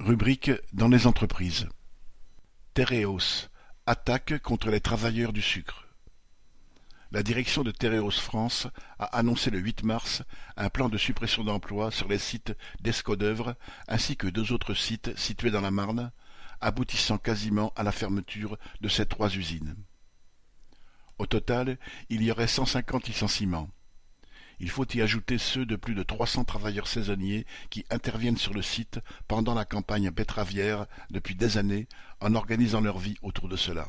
Rubrique dans les entreprises. Tereos, attaque contre les travailleurs du sucre. La direction de Tereos France a annoncé le 8 mars un plan de suppression d'emplois sur les sites d'Escaudeuvre ainsi que deux autres sites situés dans la Marne, aboutissant quasiment à la fermeture de ces trois usines. Au total, il y aurait cent cinquante licenciements. Il faut y ajouter ceux de plus de trois cents travailleurs saisonniers qui interviennent sur le site pendant la campagne betteravière depuis des années en organisant leur vie autour de cela.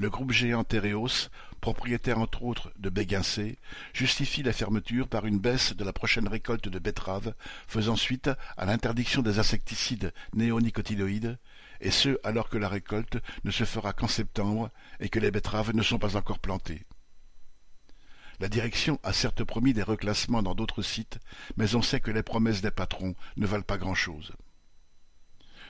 Le groupe géant Tereos, propriétaire entre autres de Béguincé, justifie la fermeture par une baisse de la prochaine récolte de betteraves faisant suite à l'interdiction des insecticides néonicotinoïdes, et ce alors que la récolte ne se fera qu'en septembre et que les betteraves ne sont pas encore plantées. La direction a certes promis des reclassements dans d'autres sites, mais on sait que les promesses des patrons ne valent pas grand-chose.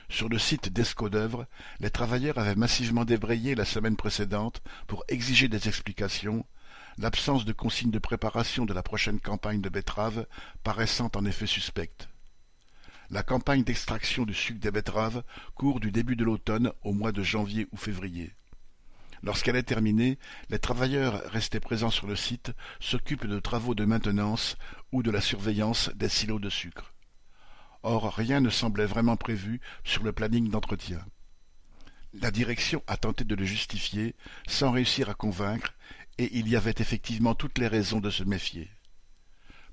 Sur le site d'Escaudœuvre, les travailleurs avaient massivement débrayé la semaine précédente pour exiger des explications, l'absence de consignes de préparation de la prochaine campagne de betteraves paraissant en effet suspecte. La campagne d'extraction du sucre des betteraves court du début de l'automne au mois de janvier ou février. Lorsqu'elle est terminée, les travailleurs restés présents sur le site s'occupent de travaux de maintenance ou de la surveillance des silos de sucre. Or rien ne semblait vraiment prévu sur le planning d'entretien. La direction a tenté de le justifier, sans réussir à convaincre, et il y avait effectivement toutes les raisons de se méfier.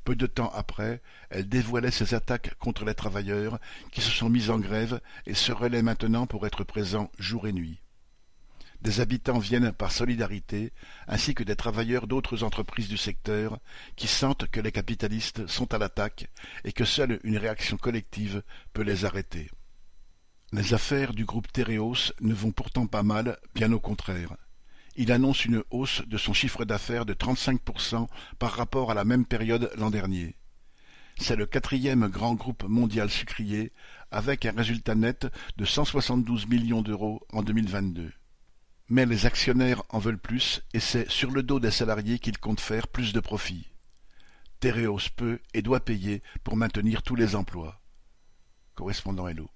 Peu de temps après, elle dévoilait ses attaques contre les travailleurs qui se sont mis en grève et se relaient maintenant pour être présents jour et nuit. Des habitants viennent par solidarité, ainsi que des travailleurs d'autres entreprises du secteur, qui sentent que les capitalistes sont à l'attaque et que seule une réaction collective peut les arrêter. Les affaires du groupe Tereos ne vont pourtant pas mal, bien au contraire. Il annonce une hausse de son chiffre d'affaires de 35% par rapport à la même période l'an dernier. C'est le quatrième grand groupe mondial sucrier, avec un résultat net de 172 millions d'euros en 2022. Mais les actionnaires en veulent plus et c'est sur le dos des salariés qu'ils comptent faire plus de profit. Tereos peut et doit payer pour maintenir tous les emplois. Correspondant Hello.